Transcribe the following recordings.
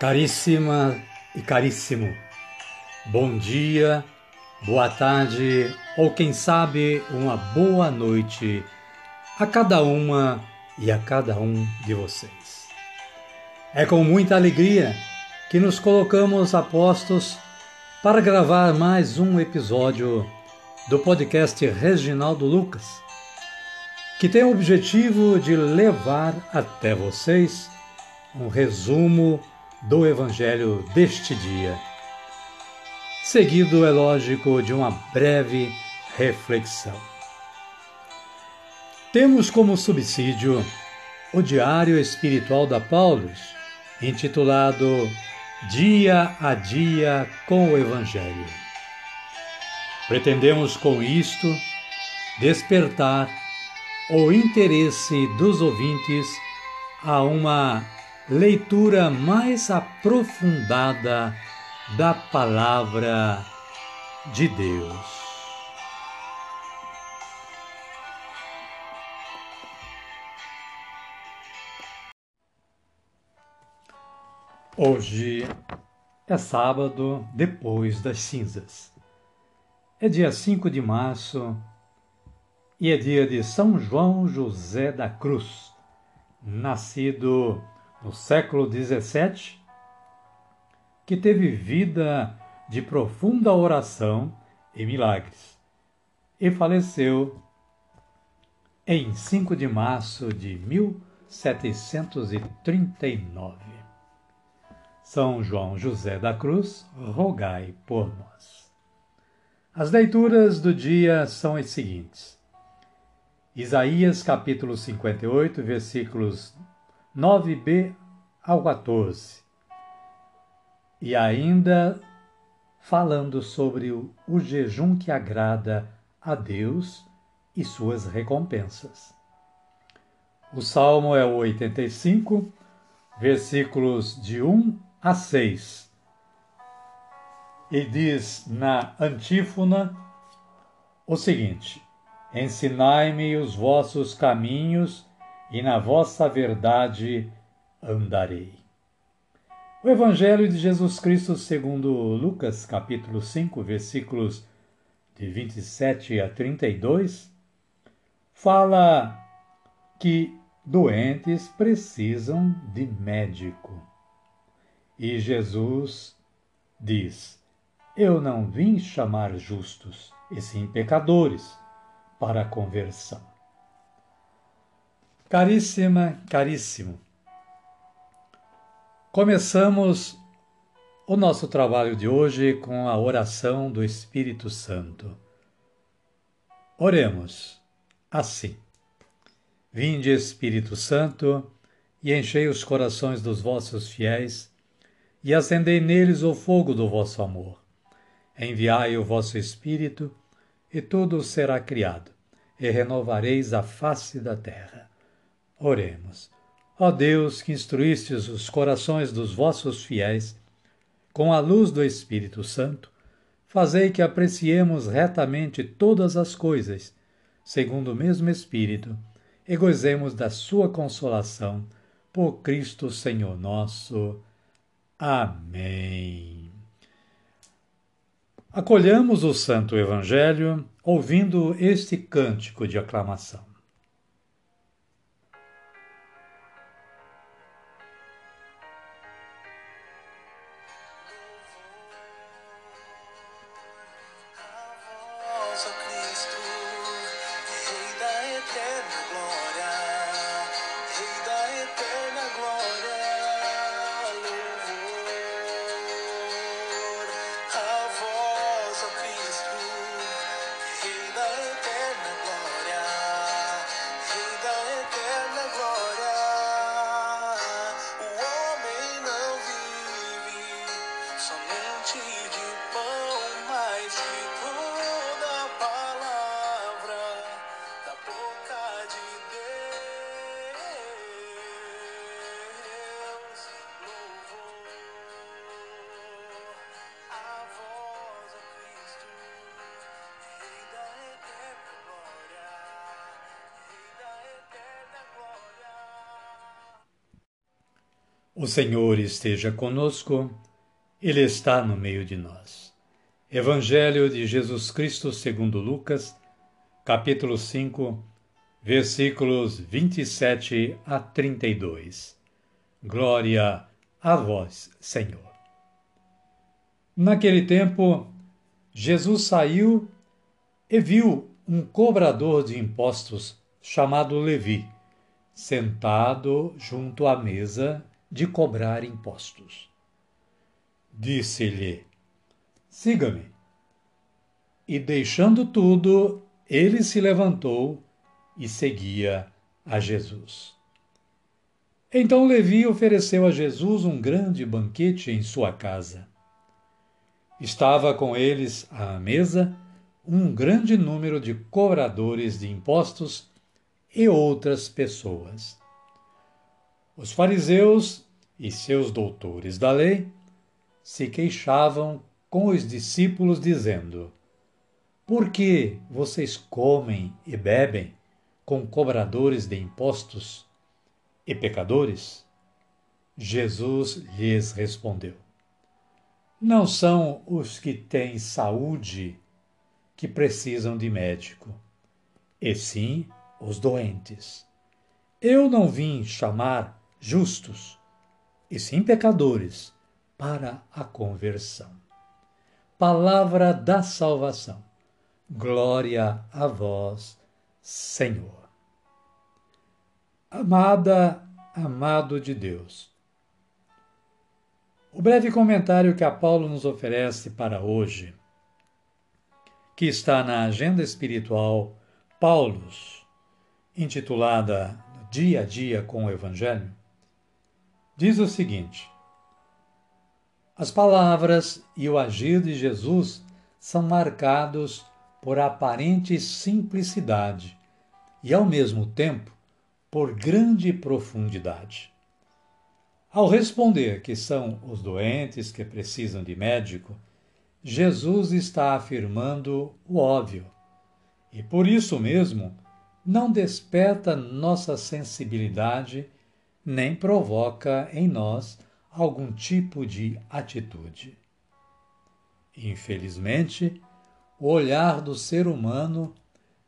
Caríssima e caríssimo, bom dia, boa tarde ou quem sabe uma boa noite a cada uma e a cada um de vocês. É com muita alegria que nos colocamos a postos para gravar mais um episódio do podcast Reginaldo Lucas, que tem o objetivo de levar até vocês um resumo do Evangelho deste dia. Seguido, é lógico, de uma breve reflexão. Temos como subsídio o Diário Espiritual da Paulus, intitulado Dia a Dia com o Evangelho. Pretendemos com isto despertar o interesse dos ouvintes a uma leitura mais aprofundada da Palavra de Deus. Hoje é sábado depois das cinzas. É dia 5 de março e é dia de São João José da Cruz, nascido no século XVII, que teve vida de profunda oração e milagres, e faleceu em 5 de março de 1739. São João José da Cruz, rogai por nós. As leituras do dia são as seguintes. Isaías capítulo 58, versículos 9b ao 14. E ainda falando sobre o, o jejum que agrada a Deus e suas recompensas. O salmo é o 85, versículos de 1 a 6. E diz na antífona o seguinte: Ensinai-me os vossos caminhos e na vossa verdade andarei. O Evangelho de Jesus Cristo, segundo Lucas, capítulo 5, versículos de 27 a 32, fala que doentes precisam de médico. E Jesus diz: Eu não vim chamar justos, e sim pecadores, para a conversão. Caríssima, caríssimo, começamos o nosso trabalho de hoje com a oração do Espírito Santo. Oremos assim. Vinde, Espírito Santo, e enchei os corações dos vossos fiéis, e acendei neles o fogo do vosso amor. Enviai o vosso Espírito, e tudo será criado, e renovareis a face da terra. Oremos. Ó Deus, que instruístes os corações dos vossos fiéis com a luz do Espírito Santo, fazei que apreciemos retamente todas as coisas, segundo o mesmo Espírito, e gozemos da sua consolação, por Cristo Senhor nosso. Amém. Acolhamos o Santo Evangelho ouvindo este cântico de aclamação. O Senhor esteja conosco, Ele está no meio de nós. Evangelho de Jesus Cristo segundo Lucas, capítulo 5, versículos 27 a 32. Glória a vós, Senhor. Naquele tempo, Jesus saiu e viu um cobrador de impostos chamado Levi, sentado junto à mesa de cobrar impostos. Disse-lhe: Siga-me. E deixando tudo, ele se levantou e seguia a Jesus. Então Levi ofereceu a Jesus um grande banquete em sua casa. Estava com eles à mesa um grande número de cobradores de impostos e outras pessoas. Os fariseus e seus doutores da lei se queixavam com os discípulos, dizendo: Por que vocês comem e bebem com cobradores de impostos e pecadores? Jesus lhes respondeu: Não são os que têm saúde que precisam de médico, e sim os doentes. Eu não vim chamar justos, e sim pecadores, para a conversão. Palavra da salvação. Glória a vós, Senhor. Amada, amado de Deus. O breve comentário que a Paulo nos oferece para hoje, que está na agenda espiritual Paulus, intitulada Dia a Dia com o Evangelho, diz o seguinte: As palavras e o agir de Jesus são marcados por aparente simplicidade e, ao mesmo tempo, por grande profundidade. Ao responder que são os doentes que precisam de médico, Jesus está afirmando o óbvio e, por isso mesmo, não desperta nossa sensibilidade nem provoca em nós algum tipo de atitude. Infelizmente, o olhar do ser humano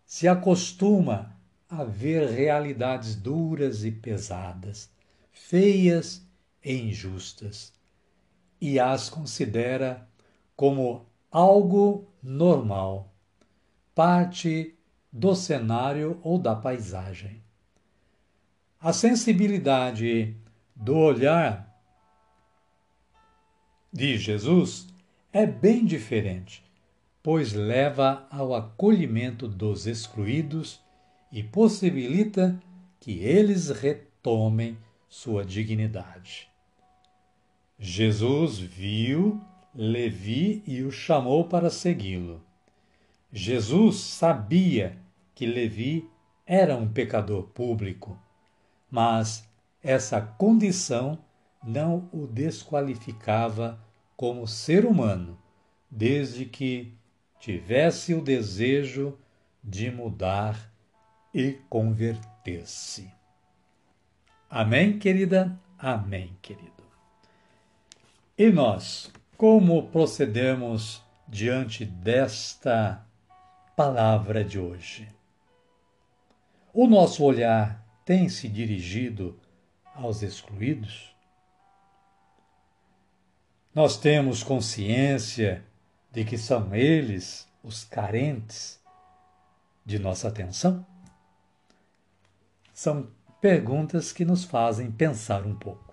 se acostuma a ver realidades duras e pesadas, feias e injustas, e as considera como algo normal, parte do cenário ou da paisagem. A sensibilidade do olhar de Jesus é bem diferente, pois leva ao acolhimento dos excluídos e possibilita que eles retomem sua dignidade. Jesus viu Levi e o chamou para segui-lo. Jesus sabia que Levi era um pecador público mas essa condição não o desqualificava como ser humano, desde que tivesse o desejo de mudar e converter-se. Amém, querida? Amém, querido. E nós, como procedemos diante desta palavra de hoje? O nosso olhar tem se dirigido aos excluídos? Nós temos consciência de que são eles os carentes de nossa atenção? São perguntas que nos fazem pensar um pouco.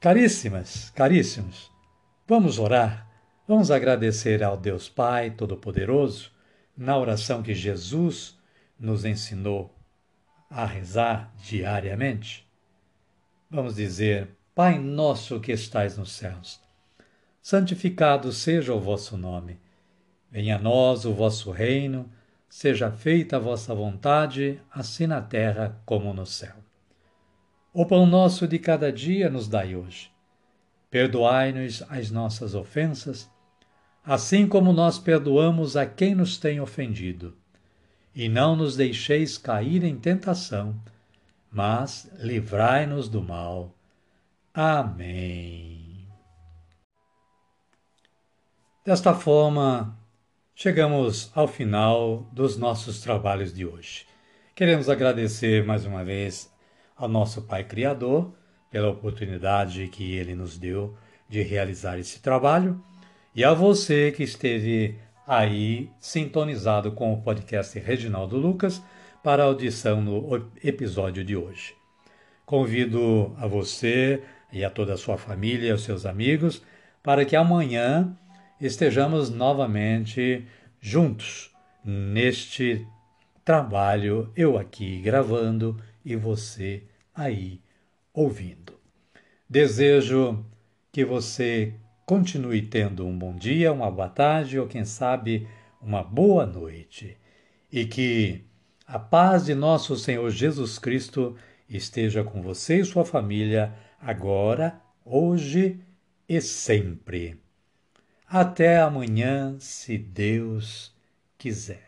Caríssimas, caríssimos, vamos orar, vamos agradecer ao Deus Pai Todo-Poderoso na oração que Jesus nos ensinou a rezar diariamente, vamos dizer: Pai nosso que estais nos céus, santificado seja o vosso nome. Venha a nós o vosso reino, seja feita a vossa vontade, assim na terra como no céu. O pão nosso de cada dia nos dai hoje. Perdoai-nos as nossas ofensas, assim como nós perdoamos a quem nos tem ofendido. E não nos deixeis cair em tentação, mas livrai-nos do mal. Amém. Desta forma, chegamos ao final dos nossos trabalhos de hoje. Queremos agradecer mais uma vez ao nosso Pai Criador pela oportunidade que ele nos deu de realizar esse trabalho e a você que esteve aí sintonizado com o podcast Reginaldo Lucas para a audição no episódio de hoje. Convido a você e a toda a sua família, os seus amigos, para que amanhã estejamos novamente juntos neste trabalho, eu aqui gravando e você aí ouvindo. Desejo que você continue tendo um bom dia, uma boa tarde ou, quem sabe, uma boa noite e que a paz de nosso Senhor Jesus Cristo esteja com você e sua família, agora, hoje e sempre. Até amanhã, se Deus quiser.